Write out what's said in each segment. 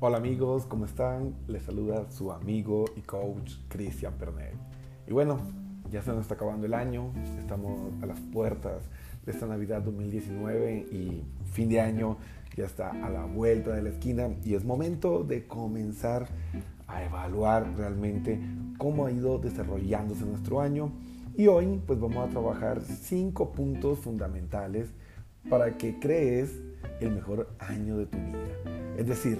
Hola amigos, ¿cómo están? Les saluda su amigo y coach Cristian Pernell. Y bueno, ya se nos está acabando el año, estamos a las puertas de esta Navidad 2019 y fin de año ya está a la vuelta de la esquina y es momento de comenzar a evaluar realmente cómo ha ido desarrollándose nuestro año. Y hoy pues vamos a trabajar cinco puntos fundamentales para que crees el mejor año de tu vida. Es decir,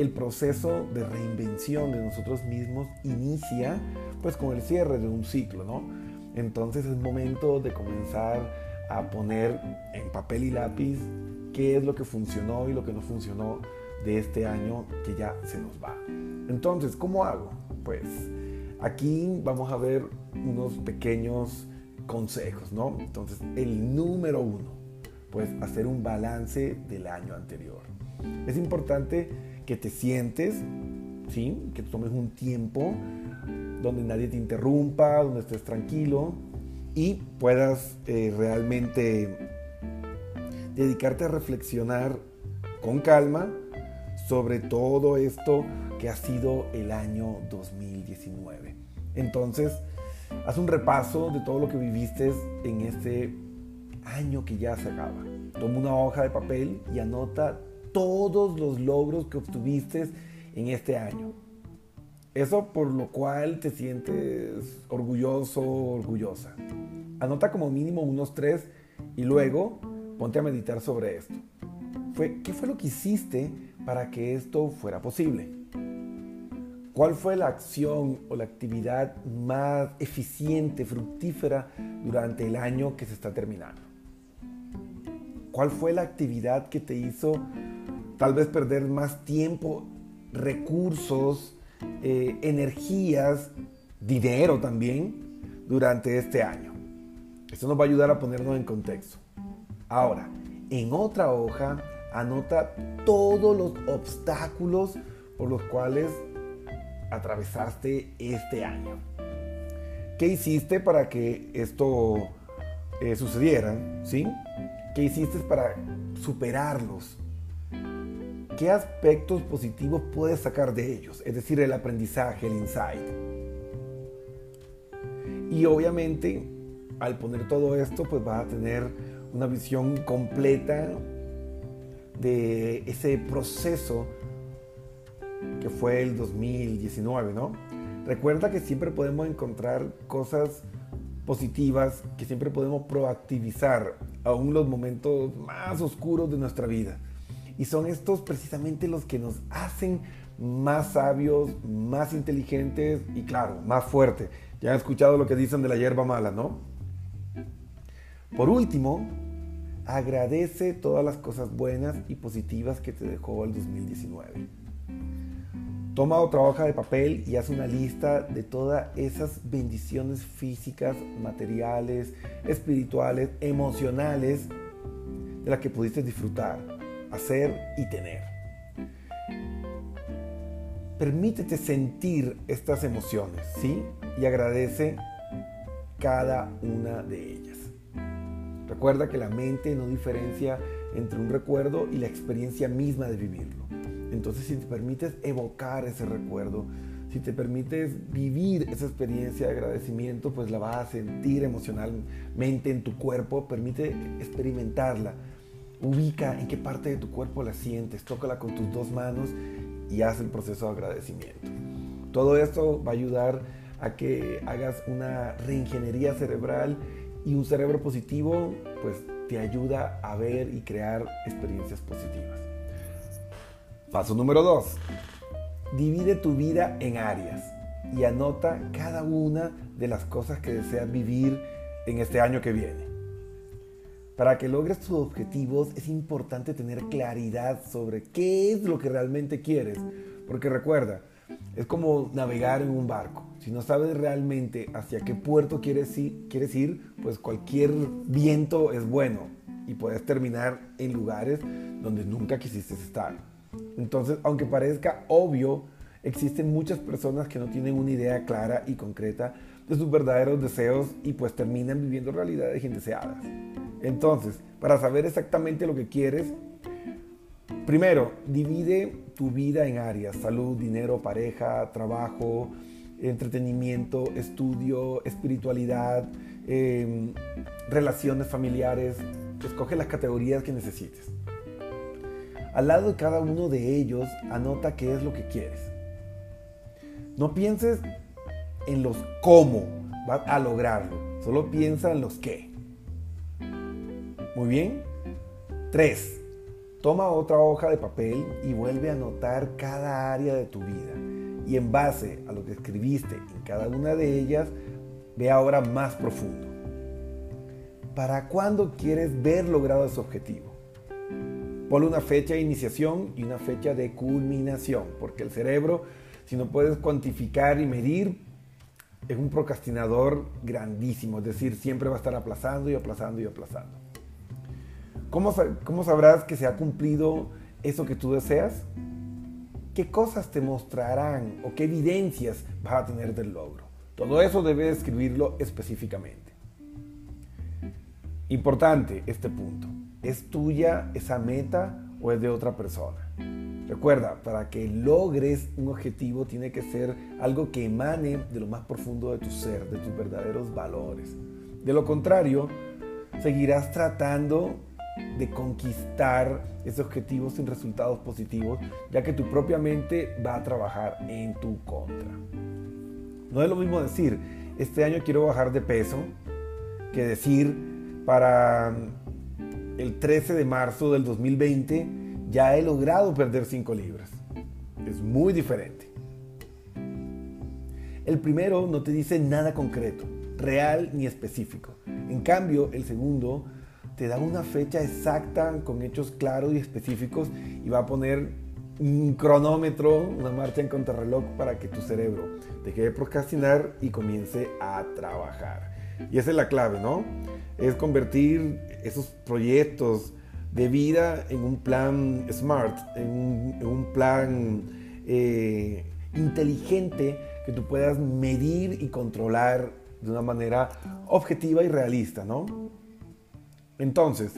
el proceso de reinvención de nosotros mismos inicia pues con el cierre de un ciclo, ¿no? Entonces es momento de comenzar a poner en papel y lápiz qué es lo que funcionó y lo que no funcionó de este año que ya se nos va. Entonces, ¿cómo hago? Pues aquí vamos a ver unos pequeños consejos, ¿no? Entonces, el número uno, pues hacer un balance del año anterior. Es importante que te sientes, ¿sí? que tomes un tiempo donde nadie te interrumpa, donde estés tranquilo y puedas eh, realmente dedicarte a reflexionar con calma sobre todo esto que ha sido el año 2019. Entonces, haz un repaso de todo lo que viviste en este año que ya se acaba. Toma una hoja de papel y anota todos los logros que obtuviste en este año. Eso por lo cual te sientes orgulloso orgullosa. Anota como mínimo unos tres y luego ponte a meditar sobre esto. ¿Qué fue lo que hiciste para que esto fuera posible? ¿Cuál fue la acción o la actividad más eficiente, fructífera durante el año que se está terminando? ¿Cuál fue la actividad que te hizo tal vez perder más tiempo, recursos, eh, energías, dinero también durante este año. Esto nos va a ayudar a ponernos en contexto. Ahora, en otra hoja, anota todos los obstáculos por los cuales atravesaste este año. ¿Qué hiciste para que esto eh, sucediera? ¿Sí? ¿Qué hiciste para superarlos? ¿Qué aspectos positivos puedes sacar de ellos? Es decir, el aprendizaje, el insight. Y obviamente, al poner todo esto, pues vas a tener una visión completa de ese proceso que fue el 2019, ¿no? Recuerda que siempre podemos encontrar cosas positivas, que siempre podemos proactivizar aún los momentos más oscuros de nuestra vida. Y son estos precisamente los que nos hacen más sabios, más inteligentes y claro, más fuertes. Ya han escuchado lo que dicen de la hierba mala, ¿no? Por último, agradece todas las cosas buenas y positivas que te dejó el 2019. Toma otra hoja de papel y haz una lista de todas esas bendiciones físicas, materiales, espirituales, emocionales de las que pudiste disfrutar hacer y tener. Permítete sentir estas emociones, ¿sí? Y agradece cada una de ellas. Recuerda que la mente no diferencia entre un recuerdo y la experiencia misma de vivirlo. Entonces, si te permites evocar ese recuerdo, si te permites vivir esa experiencia de agradecimiento, pues la vas a sentir emocionalmente en tu cuerpo, permite experimentarla Ubica en qué parte de tu cuerpo la sientes, tócala con tus dos manos y haz el proceso de agradecimiento. Todo esto va a ayudar a que hagas una reingeniería cerebral y un cerebro positivo pues te ayuda a ver y crear experiencias positivas. Paso número 2. Divide tu vida en áreas y anota cada una de las cosas que deseas vivir en este año que viene. Para que logres tus objetivos es importante tener claridad sobre qué es lo que realmente quieres. Porque recuerda, es como navegar en un barco. Si no sabes realmente hacia qué puerto quieres ir, pues cualquier viento es bueno y puedes terminar en lugares donde nunca quisiste estar. Entonces, aunque parezca obvio, existen muchas personas que no tienen una idea clara y concreta de sus verdaderos deseos y pues terminan viviendo realidades indeseadas. Entonces, para saber exactamente lo que quieres, primero, divide tu vida en áreas, salud, dinero, pareja, trabajo, entretenimiento, estudio, espiritualidad, em, relaciones familiares. Escoge las categorías que necesites. Al lado de cada uno de ellos, anota qué es lo que quieres. No pienses en los cómo vas a lograrlo, solo piensa en los qué. Muy bien. 3. Toma otra hoja de papel y vuelve a anotar cada área de tu vida. Y en base a lo que escribiste en cada una de ellas, ve ahora más profundo. ¿Para cuándo quieres ver logrado ese objetivo? Ponle una fecha de iniciación y una fecha de culminación, porque el cerebro, si no puedes cuantificar y medir, es un procrastinador grandísimo, es decir, siempre va a estar aplazando y aplazando y aplazando. ¿Cómo, sabrás que se ha cumplido eso que tú deseas? ¿Qué cosas te mostrarán o qué evidencias vas a tener del logro? Todo eso debes escribirlo específicamente. Importante este punto. ¿Es tuya esa meta o es de otra persona? Recuerda, para que logres un objetivo tiene que ser algo que emane de lo más profundo de tu ser, de tus verdaderos valores. De lo contrario, seguirás tratando de conquistar ese objetivo sin resultados positivos, ya que tu propia mente va a trabajar en tu contra. No es lo mismo decir, este año quiero bajar de peso, que decir, para el 13 de marzo del 2020 ya he logrado perder 5 libras. Es muy diferente. El primero no te dice nada concreto, real ni específico. En cambio, el segundo te da una fecha exacta con hechos claros y específicos y va a poner un cronómetro, una marcha en contrarreloj para que tu cerebro deje de procrastinar y comience a trabajar. Y esa es la clave, ¿no? Es convertir esos proyectos de vida en un plan smart, en un, plan eh, inteligente que tú puedas medir y controlar de una manera objetiva y realista, ¿no? Entonces,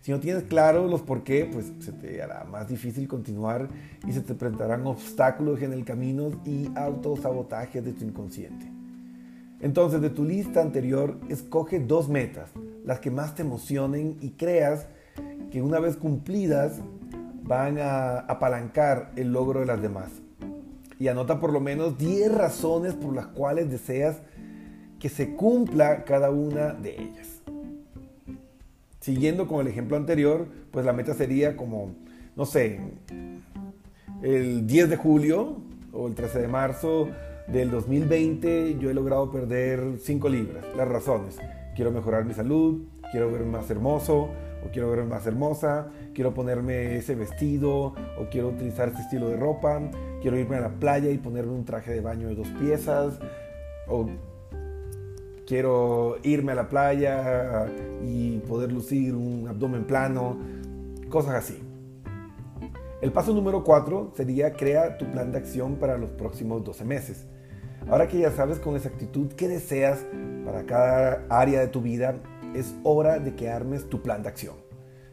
si no tienes claro los por qué, pues se te hará más difícil continuar y se te presentarán obstáculos en el camino y autosabotajes de tu inconsciente. Entonces, de tu lista anterior, escoge dos metas, las que más te emocionen y creas que una vez cumplidas van a apalancar el logro de las demás. Y anota por lo menos 10 razones por las cuales deseas que se cumpla cada una de ellas. Siguiendo con el ejemplo anterior, pues la meta sería como, no sé, el 10 de julio o el 13 de marzo del 2020 yo he logrado perder 5 libras. Las razones, quiero mejorar mi salud, quiero verme más hermoso o quiero verme más hermosa, quiero ponerme ese vestido o quiero utilizar este estilo de ropa, quiero irme a la playa y ponerme un traje de baño de dos piezas o quiero irme a la playa y poder lucir un abdomen plano, cosas así. El paso número 4 sería crea tu plan de acción para los próximos 12 meses. Ahora que ya sabes con exactitud qué deseas para cada área de tu vida, es hora de que armes tu plan de acción.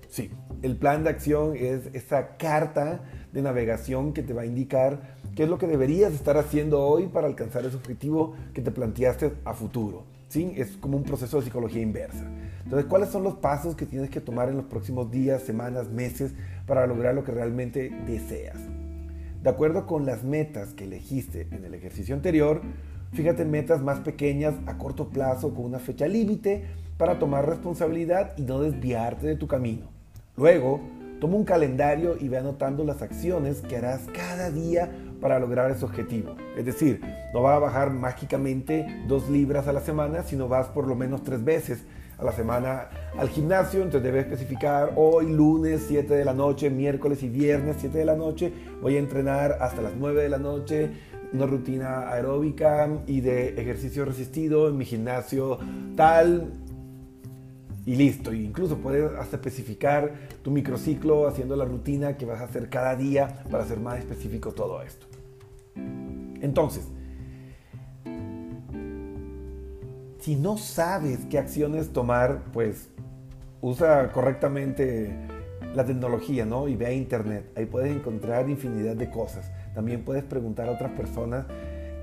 Sí, el plan de acción es esa carta de navegación que te va a indicar qué es lo que deberías estar haciendo hoy para alcanzar ese objetivo que te planteaste a futuro. Es como un proceso de psicología inversa. Entonces, ¿cuáles son los pasos que tienes que tomar en los próximos días, semanas, meses para lograr lo que realmente deseas? De acuerdo con las metas que elegiste en el ejercicio anterior, fíjate en metas más pequeñas a corto plazo con una fecha límite para tomar responsabilidad y no desviarte de tu camino. Luego, toma un calendario y ve anotando las acciones que harás cada día para lograr ese objetivo. Es decir, no vas a bajar mágicamente dos libras a la semana, sino vas por lo menos tres veces a la semana al gimnasio, entonces debes especificar hoy lunes 7 de la noche, miércoles y viernes 7 de la noche, voy a entrenar hasta las 9 de la noche, una rutina aeróbica y de ejercicio resistido en mi gimnasio tal y listo. incluso puedes hasta especificar tu microciclo haciendo la rutina que vas a hacer cada día para hacer más específico todo esto. Entonces, si no sabes qué acciones tomar, pues usa correctamente la tecnología, ¿no? Y ve a internet. Ahí puedes encontrar infinidad de cosas. También puedes preguntar a otras personas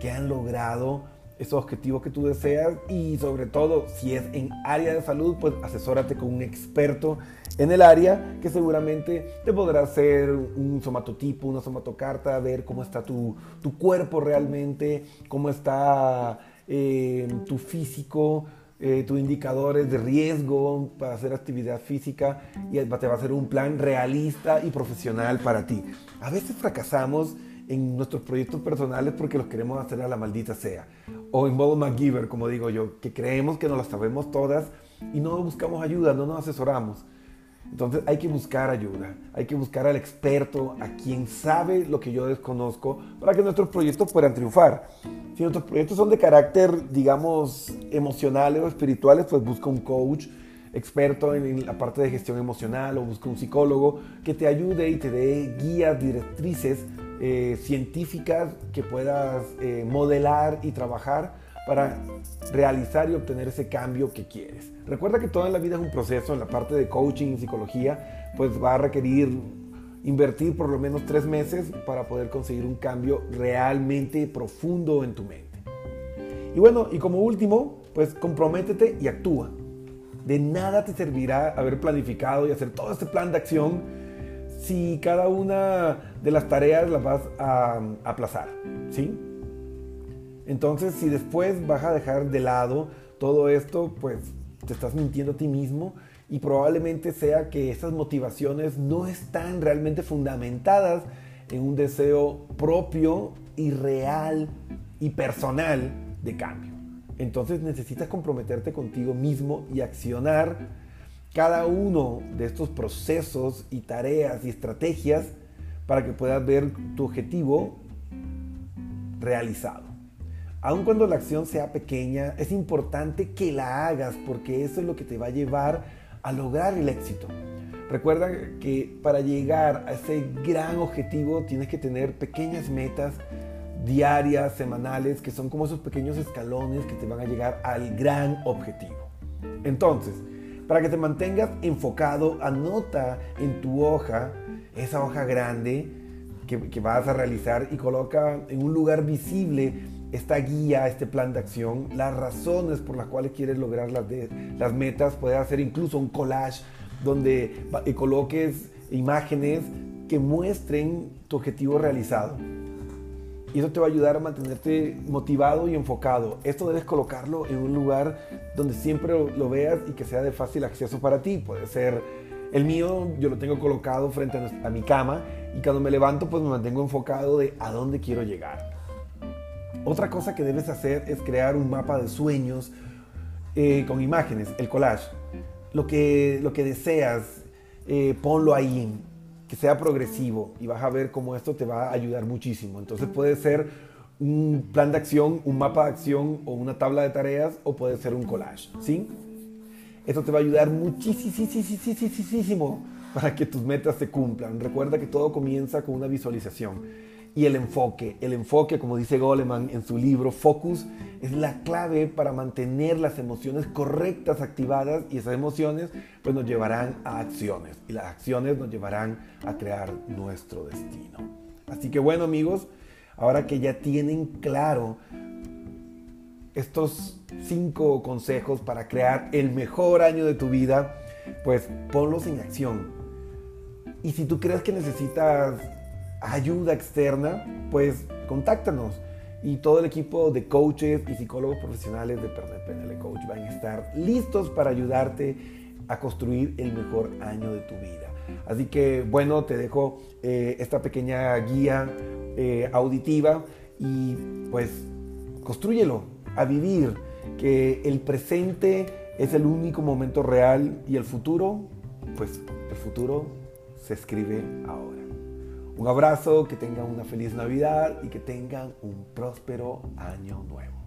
que han logrado esos objetivos que tú deseas y sobre todo si es en área de salud, pues asesórate con un experto en el área que seguramente te podrá hacer un somatotipo, una somatocarta, ver cómo está tu, tu cuerpo realmente, cómo está eh, tu físico, eh, tus indicadores de riesgo para hacer actividad física y te va a hacer un plan realista y profesional para ti. A veces fracasamos en nuestros proyectos personales porque los queremos hacer a la maldita sea. O en modo MacGyver, como digo yo, que creemos que nos las sabemos todas y no buscamos ayuda, no nos asesoramos. Entonces hay que buscar ayuda, hay que buscar al experto, a quien sabe lo que yo desconozco, para que nuestros proyectos puedan triunfar. Si nuestros proyectos son de carácter, digamos, emocionales o espirituales, pues busca un coach experto en la parte de gestión emocional o busca un psicólogo que te ayude y te dé guías, directrices eh, científicas que puedas eh, modelar y trabajar para realizar y obtener ese cambio que quieres. Recuerda que toda la vida es un proceso, en la parte de coaching y psicología, pues va a requerir invertir por lo menos tres meses para poder conseguir un cambio realmente profundo en tu mente. Y bueno, y como último, pues comprométete y actúa. De nada te servirá haber planificado y hacer todo este plan de acción si cada una de las tareas las vas a, aplazar, ¿sí? Entonces, si después vas a dejar de lado todo esto, pues te estás mintiendo a ti mismo y probablemente sea que esas motivaciones no están realmente fundamentadas en un deseo propio y real y personal de cambio. Entonces necesitas comprometerte contigo mismo y accionar cada uno de estos procesos y tareas y estrategias para que puedas ver tu objetivo realizado. Aun cuando la acción sea pequeña, es importante que la hagas porque eso es lo que te va a llevar a lograr el éxito. Recuerda que para llegar a ese gran objetivo tienes que tener pequeñas metas diarias, semanales, que son como esos pequeños escalones que te van a llegar al gran objetivo. Entonces, para que te mantengas enfocado, anota en tu hoja, esa hoja grande que, vas a realizar y coloca en un lugar visible esta guía, este plan de acción, las razones por las cuales quieres lograr las, las metas. Puedes hacer incluso un collage donde coloques imágenes que muestren tu objetivo realizado. Y eso te va a ayudar a mantenerte motivado y enfocado. Esto debes colocarlo en un lugar donde siempre lo veas y que sea de fácil acceso para ti. Puede ser el mío, yo lo tengo colocado frente a mi cama y cuando me levanto pues me mantengo enfocado de a dónde quiero llegar. Otra cosa que debes hacer es crear un mapa de sueños eh, con imágenes, el collage. Lo que, lo que deseas, eh, ponlo ahí que sea progresivo y vas a ver cómo esto te va a ayudar muchísimo. Entonces puede ser un plan de acción, un mapa de acción o una tabla de tareas o puede ser un collage, ¿sí? Esto te va a ayudar muchísimo para que tus metas se cumplan. Recuerda que todo comienza con una visualización y el enfoque. El enfoque, como dice Goleman en su libro Focus, es la clave para mantener las emociones correctas activadas y esas emociones pues nos llevarán a acciones y las acciones nos llevarán a crear nuestro destino. Así que bueno amigos, ahora que ya tienen claro estos cinco consejos para crear el mejor año de tu vida, pues ponlos en acción. Y si tú crees que necesitas ayuda externa, pues contáctanos. Y todo el equipo de coaches y psicólogos profesionales de PNL Coach van a estar listos para ayudarte a construir el mejor año de tu vida. Así que bueno, te dejo eh, esta pequeña guía eh, auditiva y pues construyelo a vivir, que el presente es el único momento real y el futuro, pues el futuro se escribe ahora. Un abrazo, que tengan una feliz Navidad y que tengan un próspero año nuevo.